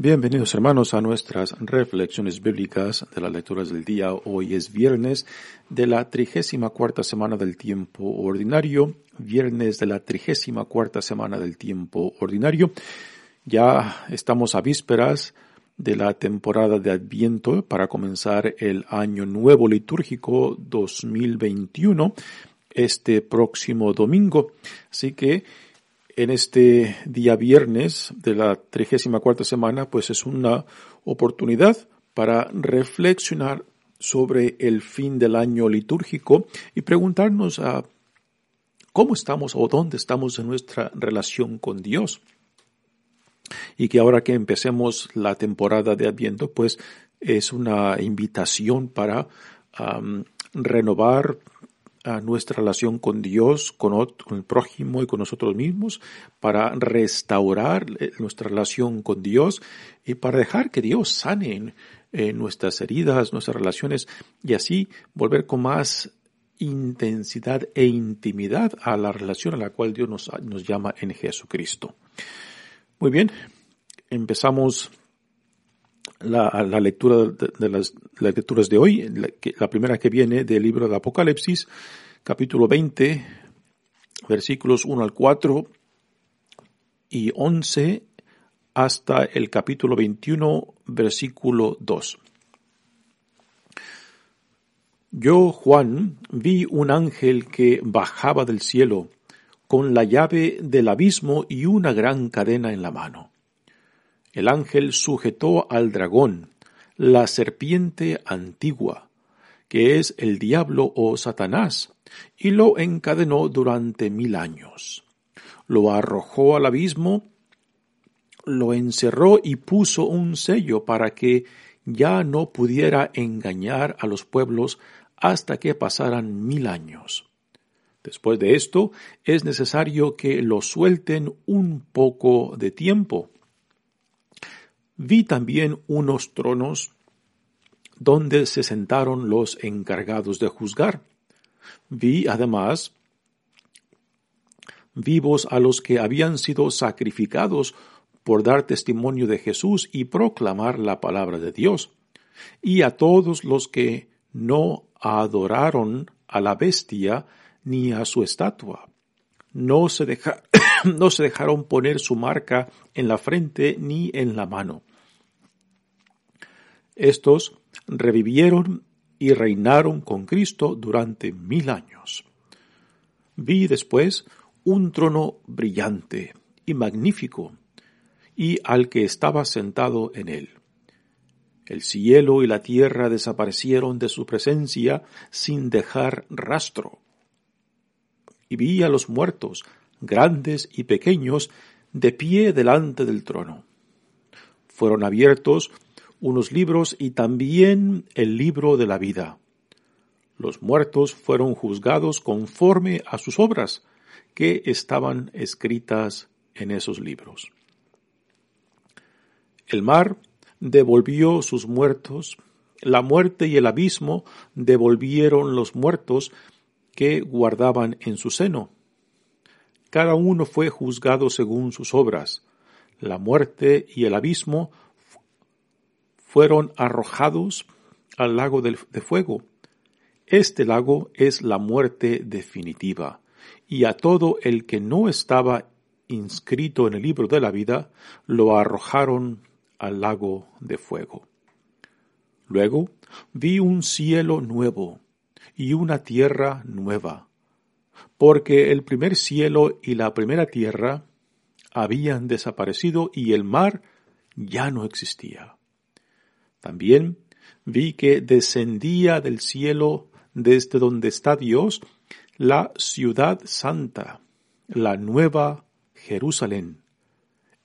Bienvenidos hermanos a nuestras reflexiones bíblicas de las lecturas del día. Hoy es viernes de la trigésima cuarta semana del tiempo ordinario. Viernes de la trigésima cuarta semana del tiempo ordinario. Ya estamos a vísperas de la temporada de Adviento para comenzar el año nuevo litúrgico 2021 este próximo domingo. Así que en este día viernes de la 34 semana, pues es una oportunidad para reflexionar sobre el fin del año litúrgico y preguntarnos a cómo estamos o dónde estamos en nuestra relación con Dios. Y que ahora que empecemos la temporada de Adviento, pues es una invitación para renovar nuestra relación con Dios, con, el prójimo y con nosotros mismos, para restaurar eh, nuestra relación con Dios y para dejar que Dios sane nuestras heridas, nuestras relaciones y así volver con más intensidad e intimidad a la relación a la cual Dios nos llama en Jesucristo. Muy bien, empezamos la, la lectura de, las, lecturas de hoy, la, primera que viene del libro de Apocalipsis, capítulo 20, versículos 1 al 4 y 11 hasta el capítulo 21, versículo 2. Yo, Juan, vi un ángel que bajaba del cielo con la llave del abismo y una gran cadena en la mano el ángel sujetó al dragón, la serpiente antigua, que es el diablo o Satanás, y lo encadenó durante mil años. Lo arrojó al abismo, lo encerró y puso un sello para que ya no pudiera engañar a los pueblos hasta que pasaran mil años. Después de esto, es necesario que lo suelten un poco de tiempo Vi también unos tronos donde se sentaron los encargados de juzgar. Vi además vivos a los que habían sido sacrificados por dar testimonio de Jesús y proclamar la palabra de Dios, y a todos los que no adoraron a la bestia ni a su estatua. No se, no se dejaron poner su marca en la frente ni en la mano. Estos revivieron y reinaron con Cristo durante mil años. Vi después un trono brillante y magnífico, y al que estaba sentado en él. El cielo y la tierra desaparecieron de su presencia sin dejar rastro. Y vi a los muertos, grandes y pequeños, de pie delante del trono. Fueron abiertos unos libros y también el libro de la vida. Los muertos fueron juzgados conforme a sus obras, que estaban escritas en esos libros. El mar devolvió sus muertos, la muerte y el abismo devolvieron los muertos que guardaban en su seno. Cada uno fue juzgado según sus obras. La muerte y el abismo fueron arrojados al lago de fuego. Este lago es la muerte definitiva, y a todo el que no estaba inscrito en el libro de la vida, lo arrojaron al lago de fuego. Luego vi un cielo nuevo y una tierra nueva, porque el primer cielo y la primera tierra habían desaparecido y el mar ya no existía. También vi que descendía del cielo desde donde está Dios la ciudad santa, la nueva Jerusalén,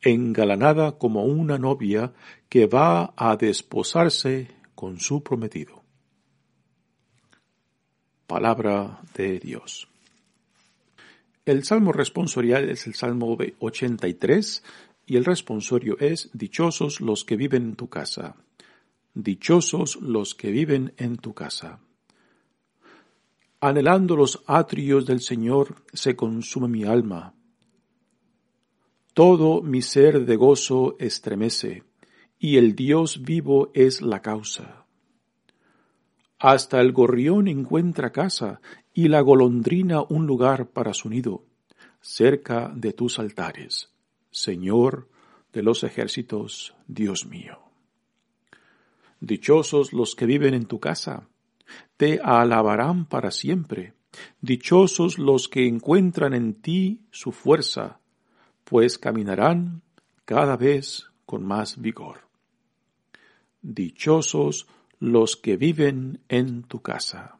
engalanada como una novia que va a desposarse con su prometido. Palabra de Dios. El salmo responsorial es el salmo 83 y el responsorio es Dichosos los que viven en tu casa. Dichosos los que viven en tu casa. Anhelando los atrios del Señor se consume mi alma. Todo mi ser de gozo estremece, y el Dios vivo es la causa. Hasta el gorrión encuentra casa, y la golondrina un lugar para su nido, cerca de tus altares, Señor de los ejércitos, Dios mío. Dichosos los que viven en tu casa, te alabarán para siempre. Dichosos los que encuentran en ti su fuerza, pues caminarán cada vez con más vigor. Dichosos los que viven en tu casa.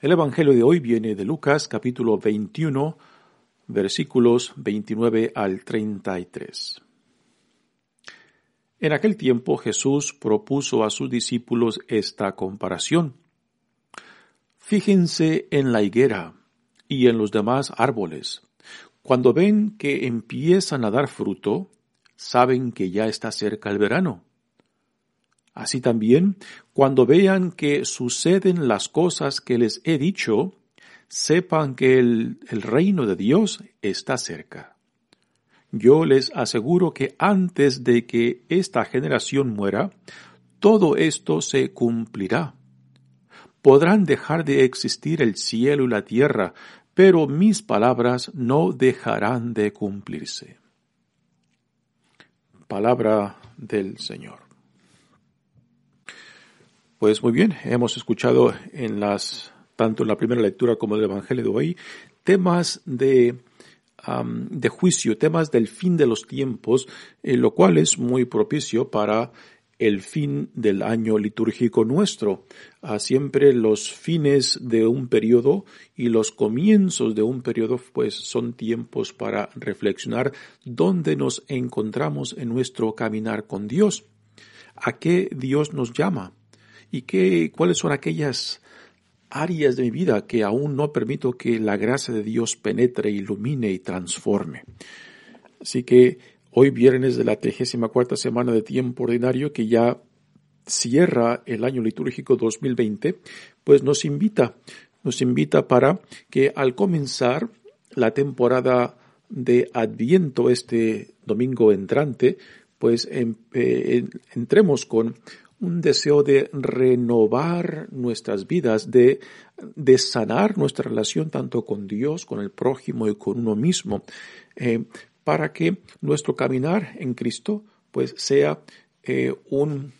El Evangelio de hoy viene de Lucas capítulo 21 versículos 29 al 33. En aquel tiempo Jesús propuso a sus discípulos esta comparación. Fíjense en la higuera y en los demás árboles. Cuando ven que empiezan a dar fruto, saben que ya está cerca el verano. Así también, cuando vean que suceden las cosas que les he dicho, sepan que el, reino de Dios está cerca. Yo les aseguro que antes de que esta generación muera, todo esto se cumplirá. Podrán dejar de existir el cielo y la tierra, pero mis palabras no dejarán de cumplirse. Palabra del Señor. Pues muy bien, hemos escuchado en las, tanto en la primera lectura como en el Evangelio de hoy, temas de de juicio, temas del fin de los tiempos, eh, lo cual es muy propicio para el fin del año litúrgico nuestro. Ah, siempre los fines de un periodo y los comienzos de un periodo pues son tiempos para reflexionar dónde nos encontramos en nuestro caminar con Dios, a qué Dios nos llama y qué, cuáles son aquellas áreas de mi vida que aún no permito que la gracia de Dios penetre, ilumine y transforme. Así que hoy viernes de la trigésima cuarta semana de tiempo ordinario que ya cierra el año litúrgico 2020, pues nos invita, nos invita para que al comenzar la temporada de Adviento este domingo entrante, pues em, eh, entremos con un deseo de renovar nuestras vidas, de, de sanar nuestra relación tanto con Dios, con el prójimo y con uno mismo, eh, para que nuestro caminar en Cristo pues sea eh, un,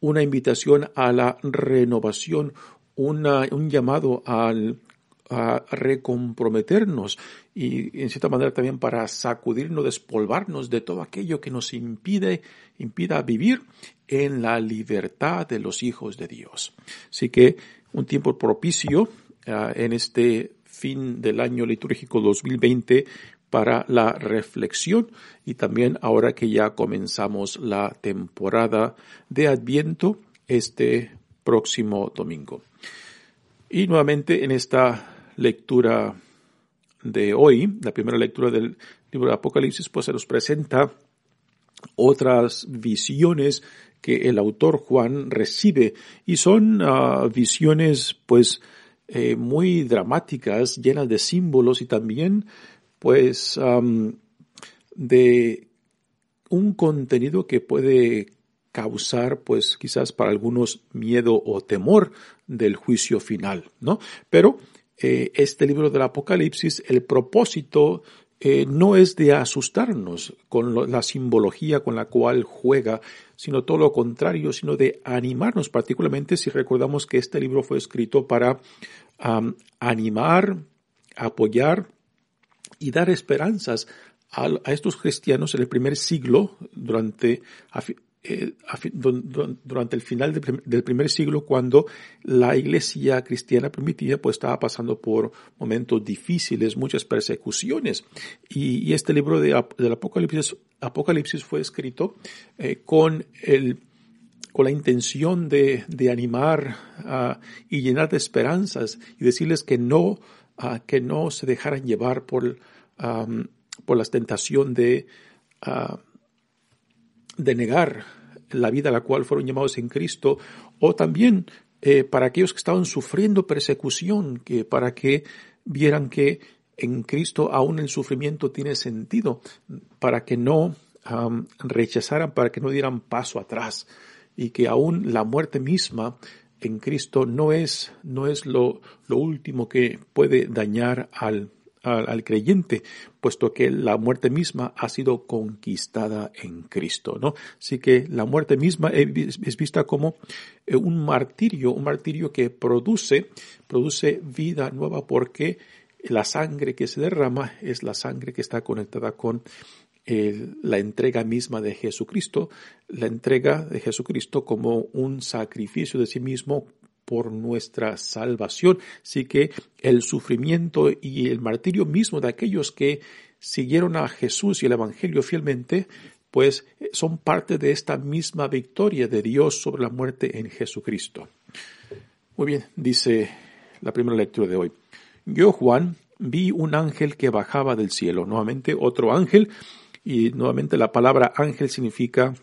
una invitación a la renovación, un llamado al, a recomprometernos y en cierta manera también para sacudirnos, despolvarnos de todo aquello que nos impide, impida vivir en la libertad de los hijos de Dios. Así que un tiempo propicio ah, en este fin del año litúrgico 2020 para la reflexión y también ahora que ya comenzamos la temporada de Adviento este próximo domingo. Y nuevamente en esta lectura de hoy, la primera lectura del libro de Apocalipsis, pues se nos presenta otras visiones que el autor Juan recibe y son ah, visiones pues eh, muy dramáticas, llenas de símbolos y también pues de un contenido que puede causar pues quizás para algunos miedo o temor del juicio final, ¿no? Pero eh, este libro del Apocalipsis, el propósito eh, no es de asustarnos con la simbología con la cual juega, sino todo lo contrario, sino de animarnos, particularmente si recordamos que este libro fue escrito para animar, apoyar y dar esperanzas a, a, estos cristianos en el primer siglo, durante eh, durante el final del primer siglo, cuando la iglesia cristiana primitiva pues estaba pasando por momentos difíciles, muchas persecuciones. Y, este libro de, del Apocalipsis, Apocalipsis fue escrito eh, con el con la intención de, de animar uh, y llenar de esperanzas y decirles que no ah, que no se dejaran llevar por, por la tentación de, ah, de negar la vida a la cual fueron llamados en Cristo, o también eh, para aquellos que estaban sufriendo persecución, que para que vieran que en Cristo aún el sufrimiento tiene sentido, para que no rechazaran, para que no dieran paso atrás, y que aún la muerte misma en Cristo no es, no es lo, lo último que puede dañar al, al, creyente, puesto que la muerte misma ha sido conquistada en Cristo, ¿no? Así que la muerte misma es vista como eh, un martirio, un martirio que produce, produce vida nueva porque la sangre que se derrama es la sangre que está conectada con la entrega misma de Jesucristo, la entrega de Jesucristo como un sacrificio de sí mismo por nuestra salvación. Así que el sufrimiento y el martirio mismo de aquellos que siguieron a Jesús y el Evangelio fielmente, pues son parte de esta misma victoria de Dios sobre la muerte en Jesucristo. Muy bien, dice la primera lectura de hoy. Yo, Juan, vi un ángel que bajaba del cielo. Nuevamente otro ángel y nuevamente la palabra ángel significa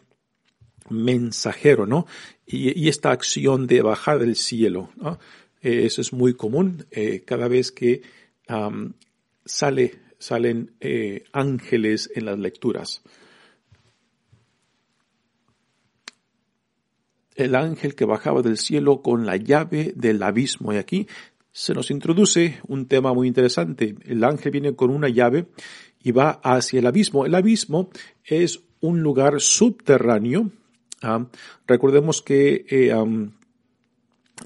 mensajero, ¿no? Y, esta acción de bajar del cielo, ¿no? Eh, eso es muy común eh, cada vez que sale, salen eh, ángeles en las lecturas. El ángel que bajaba del cielo con la llave del abismo. Y aquí se nos introduce un tema muy interesante. El ángel viene con una llave y va hacia el abismo. El abismo es un lugar subterráneo. Ah, recordemos que eh,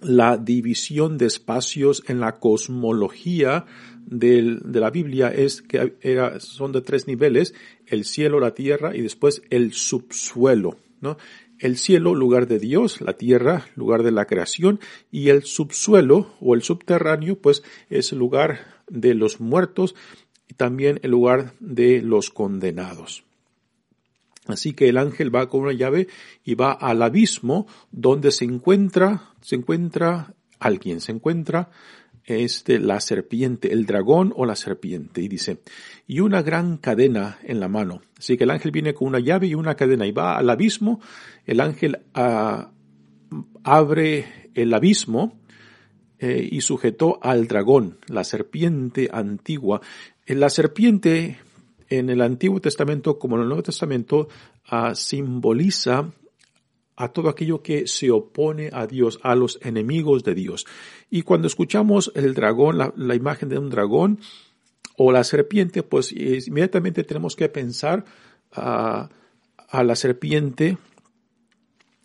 la división de espacios en la cosmología de la Biblia es que son de tres niveles, el cielo, la tierra y después el subsuelo. el cielo, lugar de Dios, la tierra, lugar de la creación, y el subsuelo o el subterráneo, pues es el lugar de los muertos y también el lugar de los condenados. Así que el ángel va con una llave y va al abismo donde se encuentra, se encuentra alguien, se encuentra este, la serpiente, el dragón o la serpiente. Y dice, y una gran cadena en la mano. Así que el ángel viene con una llave y una cadena y va al abismo. El ángel ah, abre el abismo eh, y sujetó al dragón, la serpiente antigua. La serpiente en el Antiguo Testamento como en el Nuevo Testamento ah, simboliza a todo aquello que se opone a Dios, a los enemigos de Dios. Y cuando escuchamos el dragón, la, imagen de un dragón o la serpiente, pues inmediatamente tenemos que pensar a, la serpiente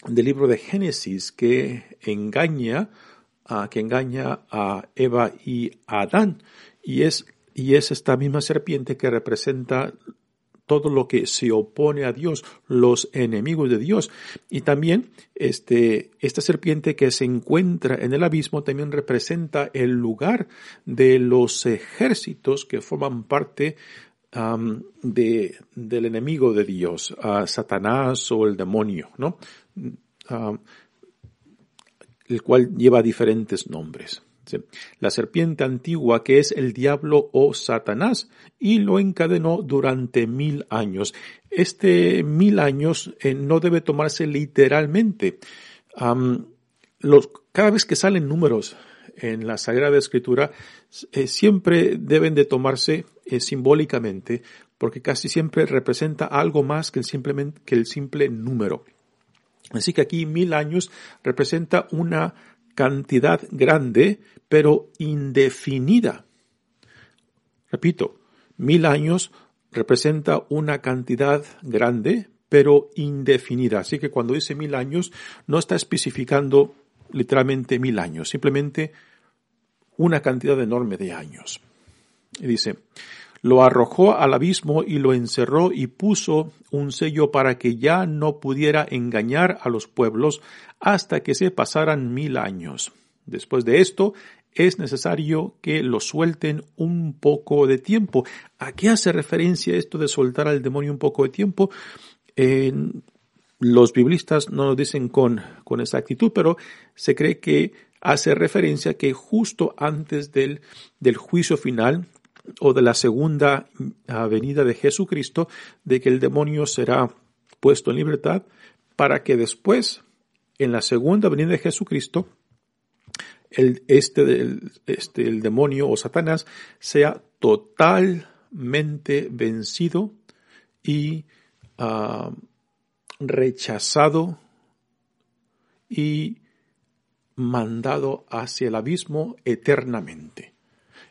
del libro de Génesis que engaña, que engaña a Eva y a Adán. Y es, y es esta misma serpiente que representa todo lo que se opone a Dios, los enemigos de Dios. Y también este, esta serpiente que se encuentra en el abismo también representa el lugar de los ejércitos que forman parte de, del enemigo de Dios, Satanás o el demonio, ¿no? el cual lleva diferentes nombres la serpiente antigua que es el diablo o Satanás, y lo encadenó durante mil años. Este mil años eh, no debe tomarse literalmente. cada vez que salen números en la Sagrada Escritura, eh, siempre deben de tomarse eh, simbólicamente, porque casi siempre representa algo más que el, simplemente, que el simple número. Así que aquí mil años representa una cantidad grande, pero indefinida. Repito, mil años representa una cantidad grande, pero indefinida. Así que cuando dice mil años, no está especificando literalmente mil años, simplemente una cantidad enorme de años. Y dice, lo arrojó al abismo y lo encerró y puso un sello para que ya no pudiera engañar a los pueblos hasta que se pasaran mil años. Después de esto, es necesario que lo suelten un poco de tiempo. ¿A qué hace referencia esto de soltar al demonio un poco de tiempo? los biblistas no lo dicen con, con exactitud, pero se cree que hace referencia que justo antes del, del juicio final o de la segunda venida de Jesucristo, de que el demonio será puesto en libertad, para que después, en la segunda venida de Jesucristo, el, este, este, el demonio o Satanás sea totalmente vencido y ah, rechazado y mandado hacia el abismo eternamente.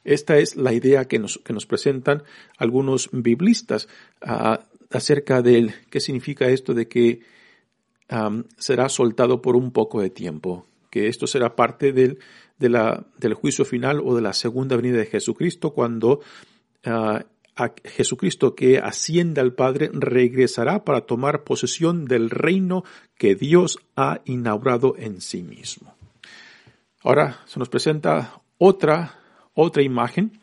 Esta es la idea que nos, que nos presentan algunos biblistas ah, acerca de qué significa esto de que será soltado por un poco de tiempo, que esto será parte del, del juicio final o de la segunda venida de Jesucristo cuando ah, Jesucristo que asciende al Padre regresará para tomar posesión del reino que Dios ha inaugurado en sí mismo. Ahora se nos presenta otra, otra imagen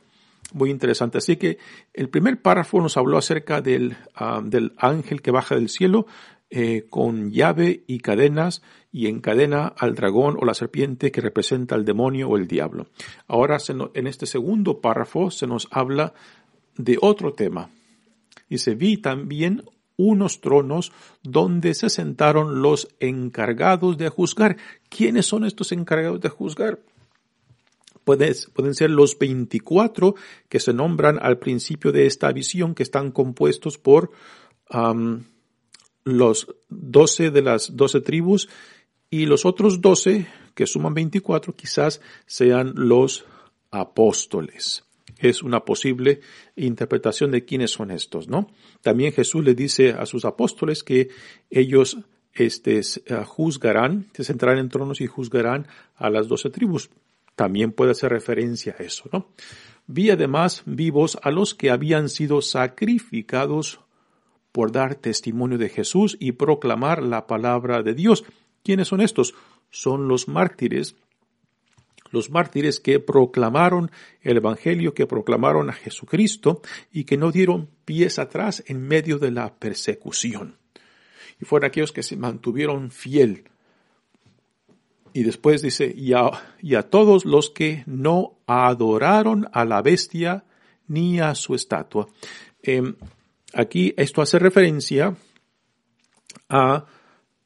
muy interesante. Así que el primer párrafo nos habló acerca del, ah, del ángel que baja del cielo eh, con llave y cadenas y encadena al dragón o la serpiente que representa al demonio o el diablo. Ahora en este segundo párrafo se nos habla de otro tema. Se vi también unos tronos donde se sentaron los encargados de juzgar. ¿Quiénes son estos encargados de juzgar? Pueden, ser los 24 que se nombran al principio de esta visión, que están compuestos por los 12 de las 12 tribus y los otros 12, que suman 24, quizás sean los apóstoles es una posible interpretación de quiénes son estos, ¿no? También Jesús le dice a sus apóstoles que ellos este, eh, juzgarán, se sentarán en tronos y juzgarán a las doce tribus. También puede hacer referencia a eso, ¿no? Vi además vivos a los que habían sido sacrificados por dar testimonio de Jesús y proclamar la palabra de Dios. ¿Quiénes son estos? Son los mártires los mártires que proclamaron el Evangelio, que proclamaron a Jesucristo y que no dieron pies atrás en medio de la persecución. Y fueron aquellos que se mantuvieron fiel. Y después dice, y a, todos los que no adoraron a la bestia ni a su estatua. Em, aquí esto hace referencia a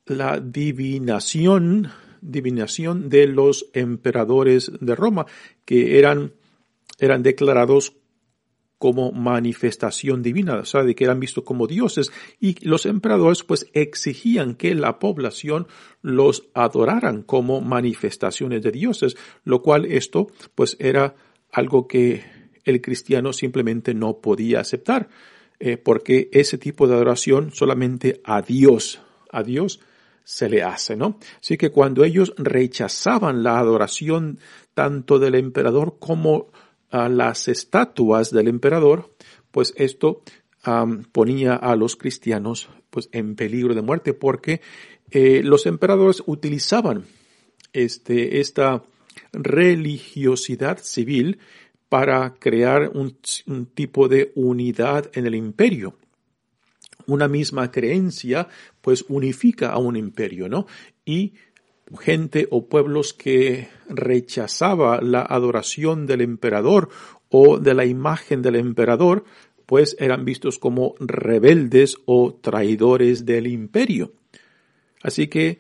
la divinación divinación de los emperadores de Roma, que eran, eran declarados como manifestación divina, o de que eran vistos como dioses, y los emperadores pues exigían que la población los adoraran como manifestaciones de dioses, lo cual esto pues era algo que el cristiano simplemente no podía aceptar, eh, porque ese tipo de adoración solamente a Dios, a Dios se le hace, ¿no? Así que cuando ellos rechazaban la adoración tanto del emperador como a las estatuas del emperador, pues esto ponía a los cristianos pues en peligro de muerte porque eh, los emperadores utilizaban este, esta religiosidad civil para crear un tipo de unidad en el imperio una misma creencia, pues unifica a un imperio, ¿no? Y gente o pueblos que rechazaba la adoración del emperador o de la imagen del emperador, pues eran vistos como rebeldes o traidores del imperio. Así que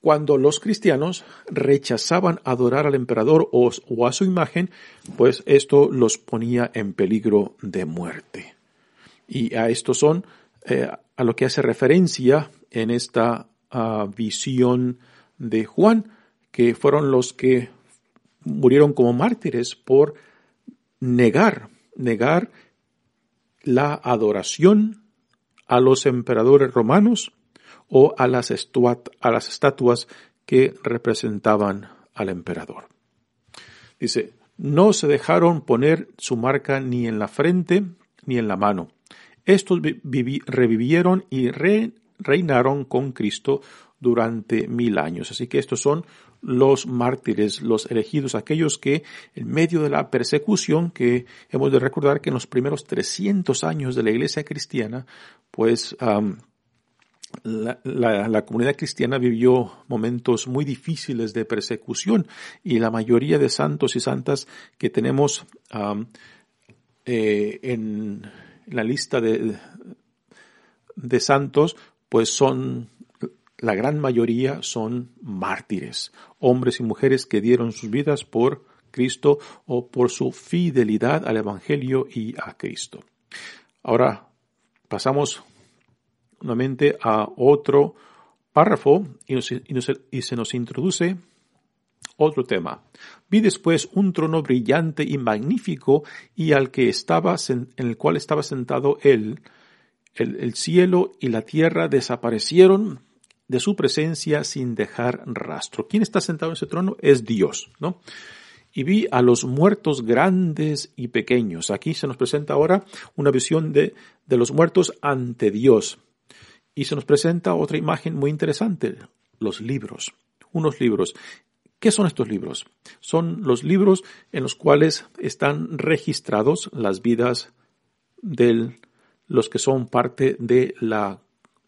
cuando los cristianos rechazaban adorar al emperador o, a su imagen, pues esto los ponía en peligro de muerte. Y a esto son eh, a lo que hace referencia en esta ah, visión de Juan, que fueron los que murieron como mártires por negar, negar la adoración a los emperadores romanos o a las, a las estatuas que representaban al emperador. Dice, no se dejaron poner su marca ni en la frente ni en la mano, estos revivieron y reinaron con Cristo durante mil años. Así que estos son los mártires, los elegidos, aquellos que en medio de la persecución, que hemos de recordar que en los primeros 300 años de la iglesia cristiana, pues la, comunidad cristiana vivió momentos muy difíciles de persecución y la mayoría de santos y santas que tenemos eh, en la lista de santos, pues son, la gran mayoría son mártires, hombres y mujeres que dieron sus vidas por Cristo o por su fidelidad al Evangelio y a Cristo. Ahora pasamos nuevamente a otro párrafo y, se nos introduce otro tema. Vi después un trono brillante y magnífico y al que estaba, en el cual estaba sentado él. El cielo y la tierra desaparecieron de su presencia sin dejar rastro. ¿Quién está sentado en ese trono? Es Dios, ¿no? y vi a los muertos grandes y pequeños. Aquí se nos presenta ahora una visión de, de los muertos ante Dios. Y se nos presenta otra imagen muy interesante, los libros, unos libros. ¿Qué son estos libros? Son los libros en los cuales están registrados las vidas de los que son parte de la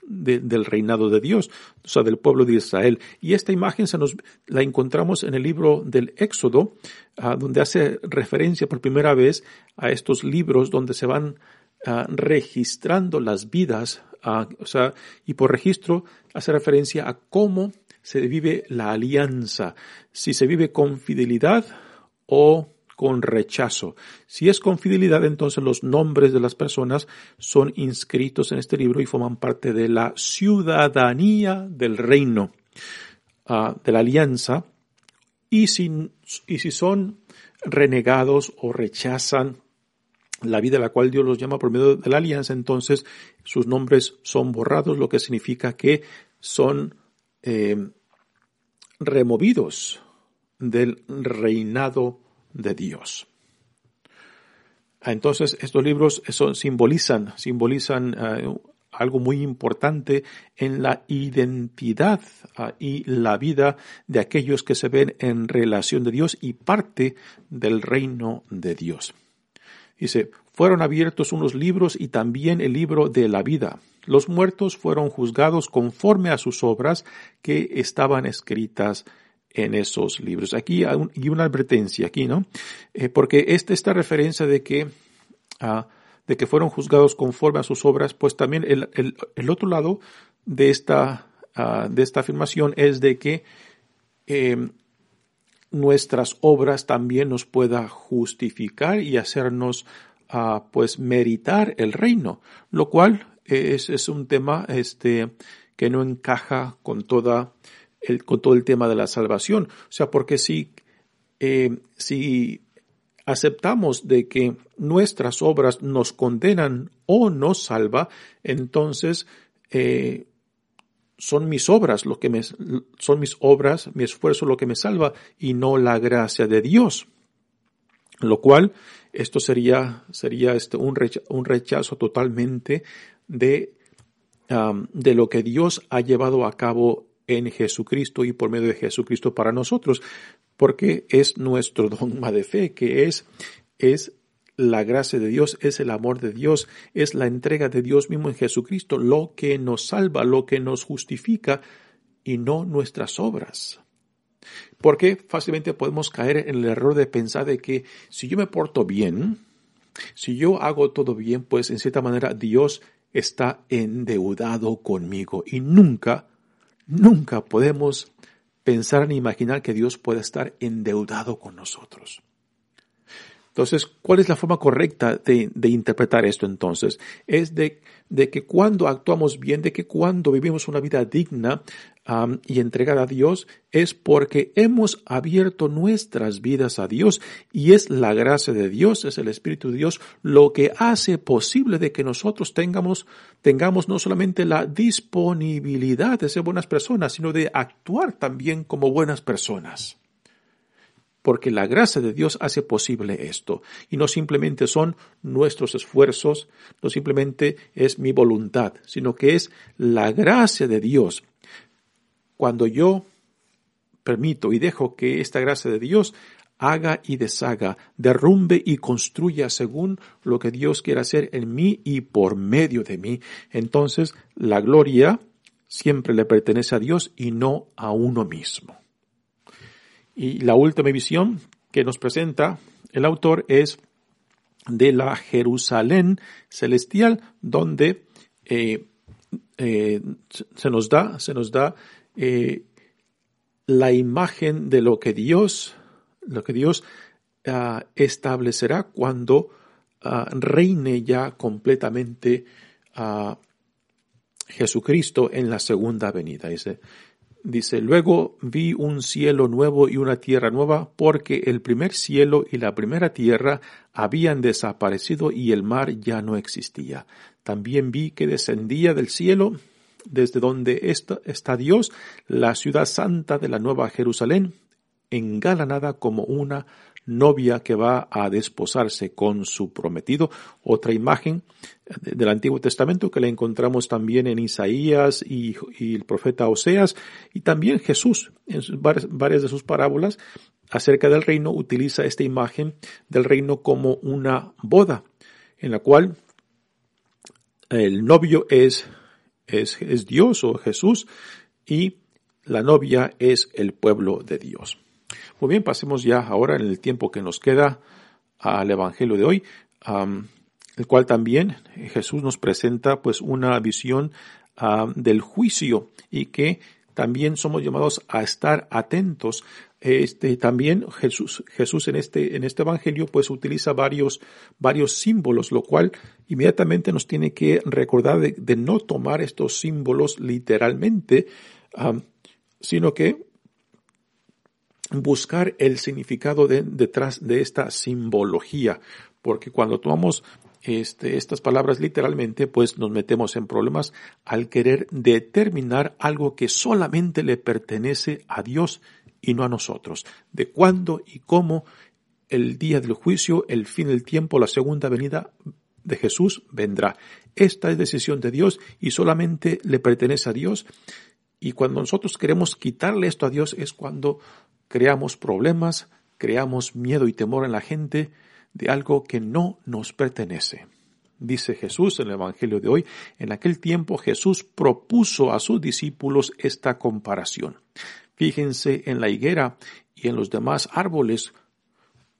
del reinado de Dios, o sea, del pueblo de Israel. Y esta imagen se nos la encontramos en el libro del Éxodo, ah, donde hace referencia por primera vez a estos libros donde se van ah, registrando las vidas, ah, o sea, y por registro hace referencia a cómo se vive la alianza, si se vive con fidelidad o con rechazo. Si es con fidelidad, entonces los nombres de las personas son inscritos en este libro y forman parte de la ciudadanía del reino, ah, de la alianza. Y si, y si son renegados o rechazan la vida a la cual Dios los llama por medio de la alianza, entonces sus nombres son borrados, lo que significa que son eh, removidos del reinado de Dios. Ah, entonces, estos libros simbolizan, simbolizan eh, algo muy importante en la identidad ah, y la vida de aquellos que se ven en relación de Dios y parte del reino de Dios. Dice, fueron abiertos unos libros y también el libro de la vida. Los muertos fueron juzgados conforme a sus obras que estaban escritas en esos libros. Aquí hay una advertencia aquí, ¿no? Eh, porque esta, esta referencia de que, ah, de que fueron juzgados conforme a sus obras, pues también el, el, otro lado de esta, ah, de esta afirmación es de que em, nuestras obras también nos pueda justificar y hacernos uh, pues meritar el reino, lo cual es, es un tema este, que no encaja con toda con todo el tema de la salvación. O sea, porque si, eh, si aceptamos de que nuestras obras nos condenan o nos salva, entonces eh, son mis obras lo que me, son mis obras, mi esfuerzo lo que me salva y no la gracia de Dios. Lo cual, esto sería, sería este, un, rechazo, un rechazo totalmente de, de lo que Dios ha llevado a cabo en Jesucristo y por medio de Jesucristo para nosotros, porque es nuestro dogma de fe, que es, es la gracia de Dios, es el amor de Dios, es la entrega de Dios mismo en Jesucristo, lo que nos salva, lo que nos justifica y no nuestras obras. Porque fácilmente podemos caer en el error de pensar de que si yo me porto bien, si yo hago todo bien, pues en cierta manera Dios está endeudado conmigo y nunca Nunca podemos pensar ni imaginar que Dios pueda estar endeudado con nosotros. Entonces, ¿cuál es la forma correcta de, interpretar esto entonces? Es de, que cuando actuamos bien, de que cuando vivimos una vida digna y entregada a Dios, es porque hemos abierto nuestras vidas a Dios y es la gracia de Dios, es el Espíritu de Dios lo que hace posible de que nosotros tengamos, tengamos no solamente la disponibilidad de ser buenas personas, sino de actuar también como buenas personas porque la gracia de Dios hace posible esto. Y no simplemente son nuestros esfuerzos, no simplemente es mi voluntad, sino que es la gracia de Dios. Cuando yo permito y dejo que esta gracia de Dios haga y deshaga, derrumbe y construya según lo que Dios quiera hacer en mí y por medio de mí, entonces la gloria siempre le pertenece a Dios y no a uno mismo. Y la última visión que nos presenta el autor es de la Jerusalén celestial, donde eh, eh, se nos da, se nos da eh, la imagen de lo que Dios, lo que Dios ah, establecerá cuando ah, reine ya completamente a Jesucristo en la segunda venida. Dice, luego vi un cielo nuevo y una tierra nueva, porque el primer cielo y la primera tierra habían desaparecido y el mar ya no existía. También vi que descendía del cielo, desde donde está, está Dios, la ciudad santa de la nueva Jerusalén, engalanada como una novia que va a desposarse con su prometido. Otra imagen del Antiguo Testamento que la encontramos también en Isaías y, el profeta Oseas y también Jesús en varias, de sus parábolas acerca del reino utiliza esta imagen del reino como una boda en la cual el novio es, es, es Dios o Jesús y la novia es el pueblo de Dios. Muy bien, pasemos ya ahora en el tiempo que nos queda al Evangelio de hoy, el cual también Jesús nos presenta pues una visión del juicio y que también somos llamados a estar atentos. Este, también Jesús, Jesús en este, en este evangelio pues utiliza varios, varios símbolos, lo cual inmediatamente nos tiene que recordar de, no tomar estos símbolos literalmente, sino que buscar el significado detrás de esta simbología, porque cuando tomamos este, estas palabras literalmente, pues nos metemos en problemas al querer determinar algo que solamente le pertenece a Dios y no a nosotros. De cuándo y cómo el día del juicio, el fin del tiempo, la segunda venida de Jesús vendrá. Esta es decisión de Dios y solamente le pertenece a Dios. Y cuando nosotros queremos quitarle esto a Dios es cuando creamos problemas, creamos miedo y temor en la gente de algo que no nos pertenece. Dice Jesús en el Evangelio de hoy, en aquel tiempo Jesús propuso a sus discípulos esta comparación. Fíjense en la higuera y en los demás árboles,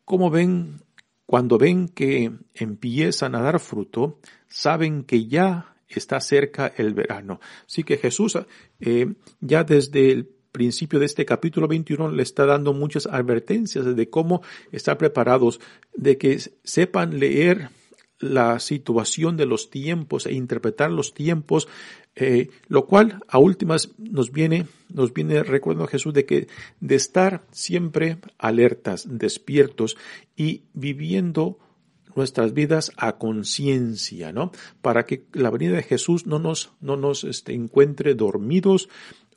cómo ven, cuando ven que empiezan a dar fruto, saben que ya está cerca el verano. Así que Jesús eh, ya desde el principio de este capítulo 21 le está dando muchas advertencias de cómo estar preparados, de que sepan leer la situación de los tiempos e interpretar los tiempos, eh, lo cual a últimas nos viene, nos viene recuerdo Jesús de que de estar siempre alertas, despiertos y viviendo nuestras vidas a conciencia, ¿no? Para que la venida de Jesús no nos, no nos este, encuentre dormidos,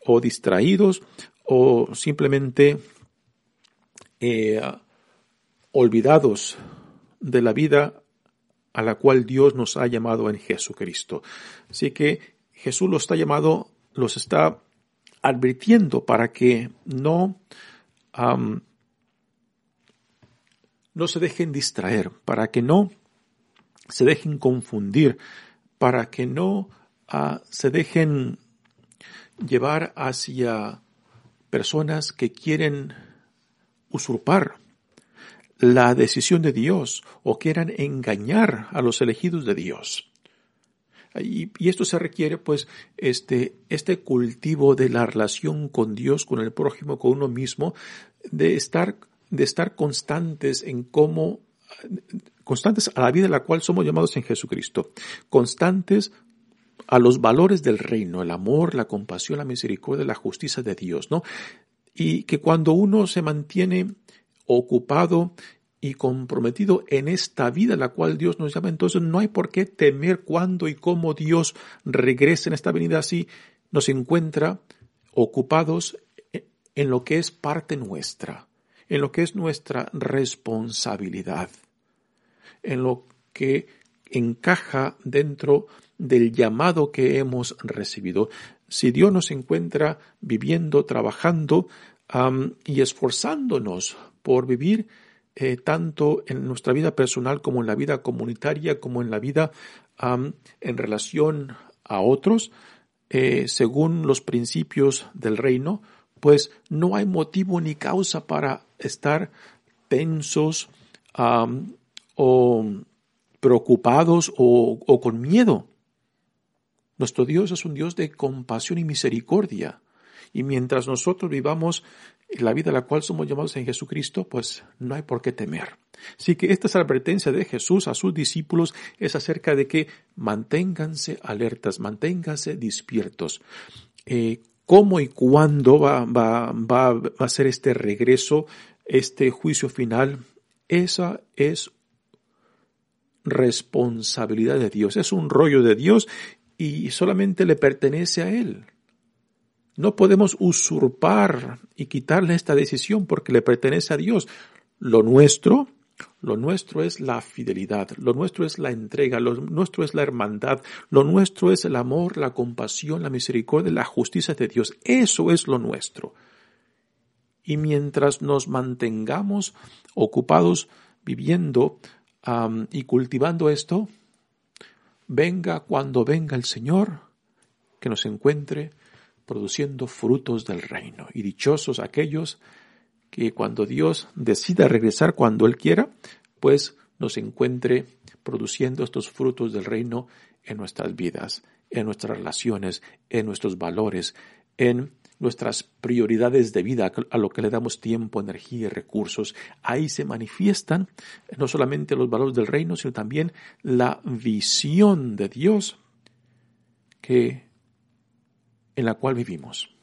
o distraídos o simplemente eh, olvidados de la vida a la cual Dios nos ha llamado en Jesucristo. Así que Jesús los está llamado, los está advirtiendo para que no, no se dejen distraer, para que no se dejen confundir, para que no ah, se dejen llevar hacia personas que quieren usurpar la decisión de Dios o quieran engañar a los elegidos de Dios. Y, esto se requiere, pues, este, este cultivo de la relación con Dios, con el prójimo, con uno mismo, de estar, de estar constantes en cómo, constantes a la vida en la cual somos llamados en Jesucristo, constantes a los valores del reino, el amor, la compasión, la misericordia, la justicia de Dios, ¿no? Y que cuando uno se mantiene ocupado y comprometido en esta vida a la cual Dios nos llama, entonces no hay por qué temer cuándo y cómo Dios regrese en esta venida así, nos encuentra ocupados en lo que es parte nuestra, en lo que es nuestra responsabilidad, en lo que encaja dentro del llamado que hemos recibido. Si Dios nos encuentra viviendo, trabajando y esforzándonos por vivir eh, tanto en nuestra vida personal como en la vida comunitaria, como en la vida en relación a otros, eh, según los principios del reino, pues no hay motivo ni causa para estar tensos o preocupados o, con miedo. Nuestro Dios es un Dios de compasión y misericordia. Y mientras nosotros vivamos la vida a la cual somos llamados en Jesucristo, pues no hay por qué temer. Así que esta es la advertencia de Jesús a sus discípulos, es acerca de que manténganse alertas, manténganse despiertos. Eh, ¿Cómo y cuándo va, a ser este regreso, este juicio final? Esa es responsabilidad de Dios, es un rollo de Dios y solamente le pertenece a Él. No podemos usurpar y quitarle esta decisión porque le pertenece a Dios. Lo nuestro, lo nuestro es la fidelidad, lo nuestro es la entrega, lo nuestro es la hermandad, lo nuestro es el amor, la compasión, la misericordia, la justicia de Dios. Eso es lo nuestro. Y mientras nos mantengamos ocupados viviendo y cultivando esto, venga cuando venga el Señor, que nos encuentre produciendo frutos del reino. Y dichosos aquellos que cuando Dios decida regresar cuando Él quiera, pues nos encuentre produciendo estos frutos del reino en nuestras vidas, en nuestras relaciones, en nuestros valores, en nuestras prioridades de vida, a lo que le damos tiempo, energía y recursos. Ahí se manifiestan no solamente los valores del reino, sino también la visión de Dios que en la cual vivimos.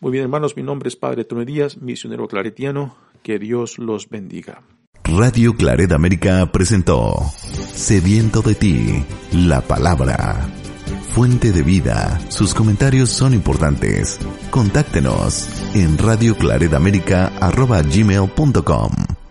Muy bien, hermanos, mi nombre es Padre Tone Díaz, misionero claretiano. Que Dios los bendiga. Radio Claret América presentó Sediento de ti, la palabra. Fuente de vida, sus comentarios son importantes. Contáctenos en radioclaredamerica.gmail.com